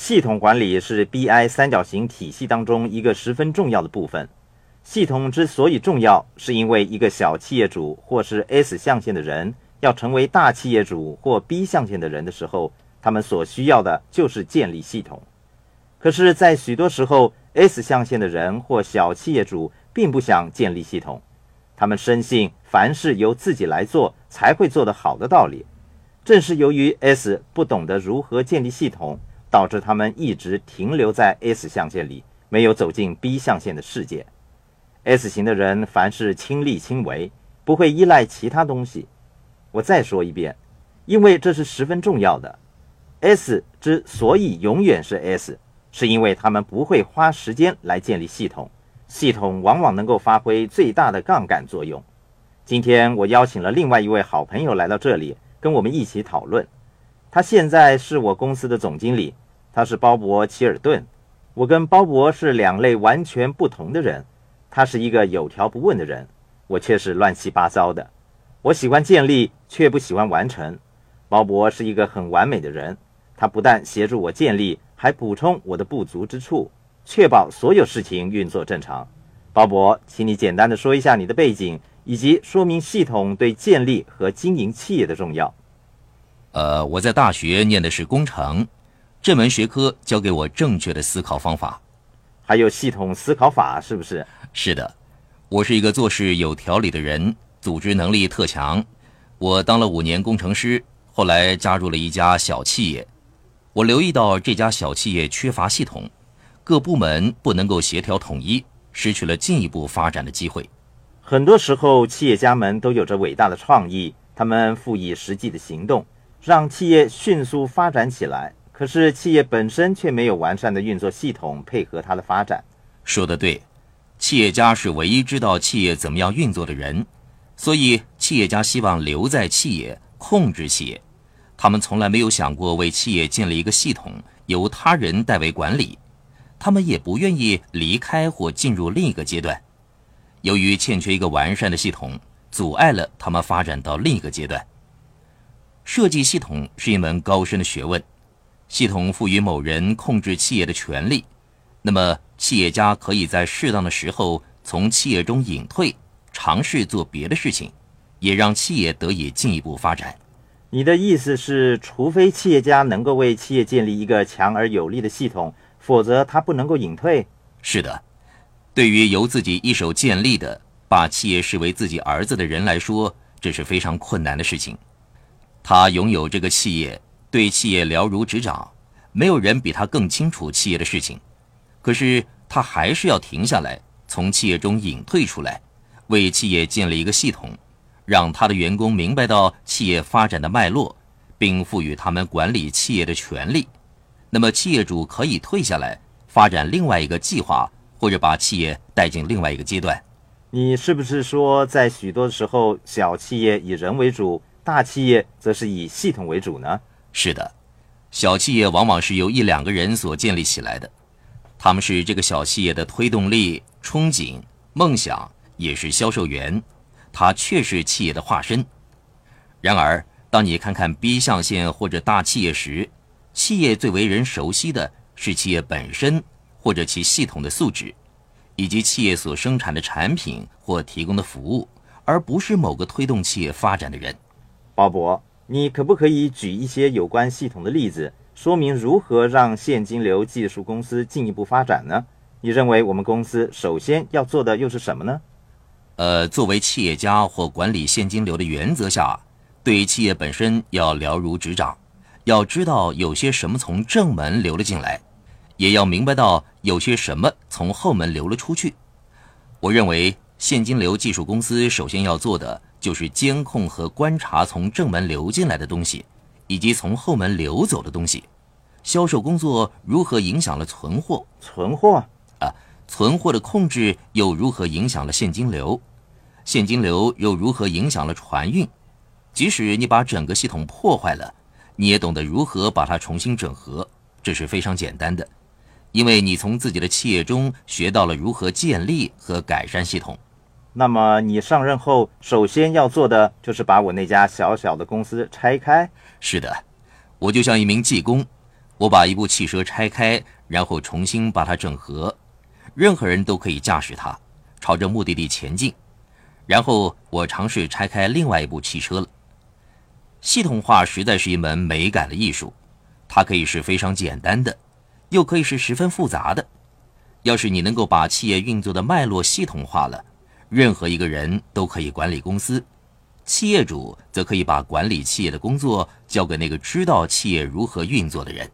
系统管理是 BI 三角形体系当中一个十分重要的部分。系统之所以重要，是因为一个小企业主或是 S 象限的人要成为大企业主或 B 象限的人的时候，他们所需要的就是建立系统。可是，在许多时候，S 象限的人或小企业主并不想建立系统，他们深信凡事由自己来做才会做得好的道理。正是由于 S 不懂得如何建立系统，导致他们一直停留在 S 象限里，没有走进 B 象限的世界。S 型的人凡事亲力亲为，不会依赖其他东西。我再说一遍，因为这是十分重要的。S 之所以永远是 S，是因为他们不会花时间来建立系统，系统往往能够发挥最大的杠杆作用。今天我邀请了另外一位好朋友来到这里。跟我们一起讨论。他现在是我公司的总经理，他是鲍勃·齐尔顿。我跟鲍勃是两类完全不同的人。他是一个有条不紊的人，我却是乱七八糟的。我喜欢建立，却不喜欢完成。鲍勃是一个很完美的人，他不但协助我建立，还补充我的不足之处，确保所有事情运作正常。鲍勃，请你简单的说一下你的背景。以及说明系统对建立和经营企业的重要。呃，我在大学念的是工程，这门学科教给我正确的思考方法，还有系统思考法，是不是？是的，我是一个做事有条理的人，组织能力特强。我当了五年工程师，后来加入了一家小企业。我留意到这家小企业缺乏系统，各部门不能够协调统一，失去了进一步发展的机会。很多时候，企业家们都有着伟大的创意，他们赋以实际的行动，让企业迅速发展起来。可是，企业本身却没有完善的运作系统配合它的发展。说的对，企业家是唯一知道企业怎么样运作的人，所以企业家希望留在企业，控制企业。他们从来没有想过为企业建立一个系统，由他人代为管理。他们也不愿意离开或进入另一个阶段。由于欠缺一个完善的系统，阻碍了他们发展到另一个阶段。设计系统是一门高深的学问，系统赋予某人控制企业的权利，那么企业家可以在适当的时候从企业中隐退，尝试做别的事情，也让企业得以进一步发展。你的意思是，除非企业家能够为企业建立一个强而有力的系统，否则他不能够隐退？是的。对于由自己一手建立的、把企业视为自己儿子的人来说，这是非常困难的事情。他拥有这个企业，对企业了如指掌，没有人比他更清楚企业的事情。可是他还是要停下来，从企业中隐退出来，为企业建立一个系统，让他的员工明白到企业发展的脉络，并赋予他们管理企业的权利。那么，企业主可以退下来，发展另外一个计划。或者把企业带进另外一个阶段，你是不是说，在许多时候，小企业以人为主，大企业则是以系统为主呢？是的，小企业往往是由一两个人所建立起来的，他们是这个小企业的推动力、憧憬、梦想，也是销售员，他确是企业的化身。然而，当你看看 B 象限或者大企业时，企业最为人熟悉的是企业本身。或者其系统的素质，以及企业所生产的产品或提供的服务，而不是某个推动企业发展的人。鲍勃，你可不可以举一些有关系统的例子，说明如何让现金流技术公司进一步发展呢？你认为我们公司首先要做的又是什么呢？呃，作为企业家或管理现金流的原则下，对企业本身要了如指掌，要知道有些什么从正门流了进来。也要明白到有些什么从后门流了出去。我认为现金流技术公司首先要做的就是监控和观察从正门流进来的东西，以及从后门流走的东西。销售工作如何影响了存货？存货啊，存货的控制又如何影响了现金流？现金流又如何影响了船运？即使你把整个系统破坏了，你也懂得如何把它重新整合，这是非常简单的。因为你从自己的企业中学到了如何建立和改善系统，那么你上任后首先要做的就是把我那家小小的公司拆开。是的，我就像一名技工，我把一部汽车拆开，然后重新把它整合，任何人都可以驾驶它，朝着目的地前进。然后我尝试拆开另外一部汽车了。系统化实在是一门美感的艺术，它可以是非常简单的，又可以是十分复杂的。要是你能够把企业运作的脉络系统化了，任何一个人都可以管理公司，企业主则可以把管理企业的工作交给那个知道企业如何运作的人。